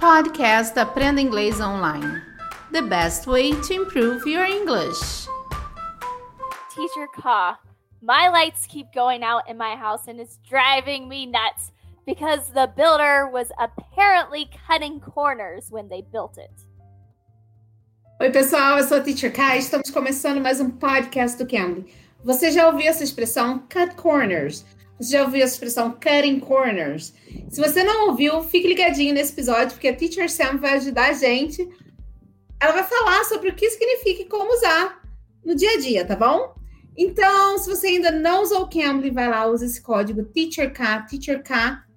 Podcast Aprenda Inglês Online. The best way to improve your English. Teacher Ka, my lights keep going out in my house and it's driving me nuts because the builder was apparently cutting corners when they built it. Oi, pessoal, eu sou a Teacher Kai. Estamos começando mais um podcast do Cambly. Você já ouviu essa expressão cut corners? Você já ouviu essa expressão cutting corners? Se você não ouviu, fique ligadinho nesse episódio, porque a Teacher Sam vai ajudar a gente. Ela vai falar sobre o que significa e como usar no dia a dia, tá bom? Então, se você ainda não usou o Cambly, vai lá, usa esse código TEACHERK, TEACHERK,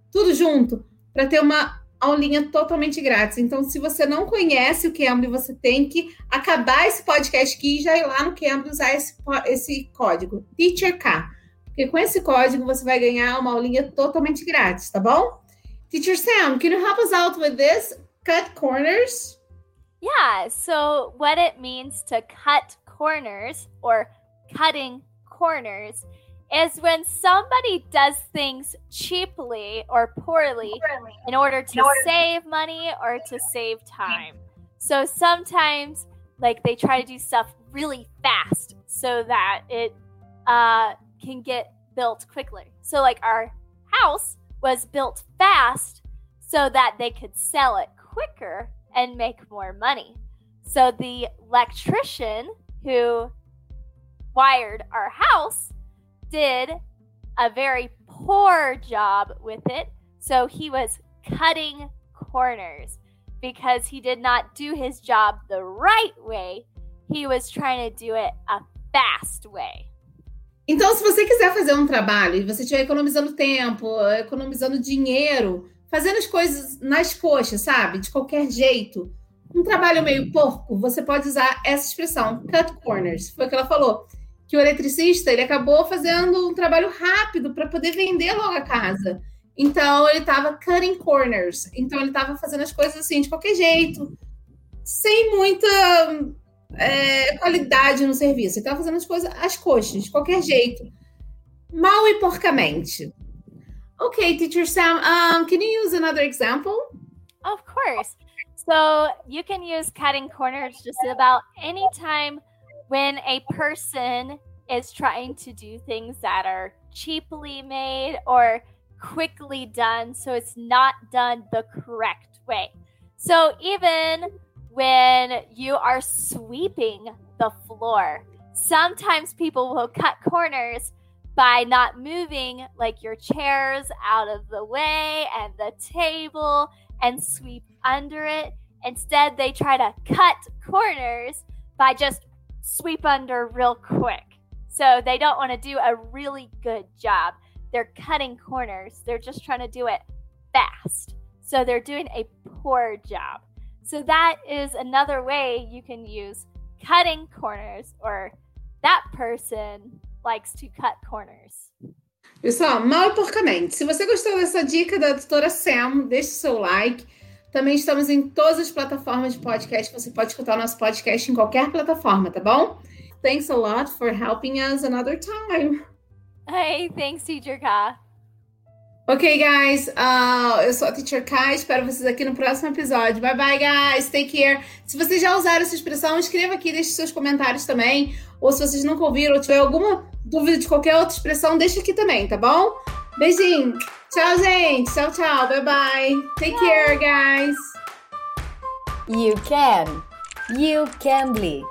tudo junto, para ter uma aulinha totalmente grátis. Então, se você não conhece o Cambly, você tem que acabar esse podcast aqui e já ir lá no Cambly usar esse, esse código, TEACHERK. Porque com esse código você vai ganhar uma aulinha totalmente grátis, tá bom? Teacher Sam, can you help us out with this? Cut corners? Yeah, so what it means to cut corners or cutting corners is when somebody does things cheaply or poorly, poorly. in order to in order save money or to save time. So sometimes like they try to do stuff really fast so that it uh can get built quickly. So, like, our house was built fast so that they could sell it quicker and make more money. So, the electrician who wired our house did a very poor job with it. So, he was cutting corners because he did not do his job the right way. He was trying to do it a fast way. Então, se você quiser fazer um trabalho e você estiver economizando tempo, economizando dinheiro, fazendo as coisas nas coxas, sabe? De qualquer jeito, um trabalho meio porco, você pode usar essa expressão, cut corners. Foi o que ela falou. Que o eletricista ele acabou fazendo um trabalho rápido para poder vender logo a casa. Então ele estava cutting corners. Então ele estava fazendo as coisas assim de qualquer jeito, sem muita é, qualidade no serviço. Ele estava fazendo as coisas às coxas, de qualquer jeito. Mal e porcamente. Okay, teacher Sam, um, can you use another example? Of course. So you can use cutting corners just about any time when a person is trying to do things that are cheaply made or quickly done, so it's not done the correct way. So even when you are sweeping the floor. Sometimes people will cut corners by not moving like your chairs out of the way and the table and sweep under it. Instead, they try to cut corners by just sweep under real quick. So they don't want to do a really good job. They're cutting corners, they're just trying to do it fast. So they're doing a poor job. So that is another way you can use cutting corners or that person likes to cut corners. Pessoal, mal e porcamente. Se você gostou dessa dica da tutora Sam, deixe seu like. Também estamos em todas as plataformas de podcast. Você pode escutar o nosso podcast em qualquer plataforma, tá bom? Thanks a lot for helping us another time. Hey, thanks, Teacher Ka. Ok, guys. Uh, eu sou a Teacher Kai. Espero vocês aqui no próximo episódio. Bye, bye, guys. Take care. Se vocês já usaram essa expressão, escreva aqui, deixe seus comentários também. Ou se vocês nunca ouviram ou tiver alguma dúvida de qualquer outra expressão, deixa aqui também, tá bom? Beijinho. Tchau, gente. Tchau, tchau. Bye, bye. Take care, guys. You can. You can be.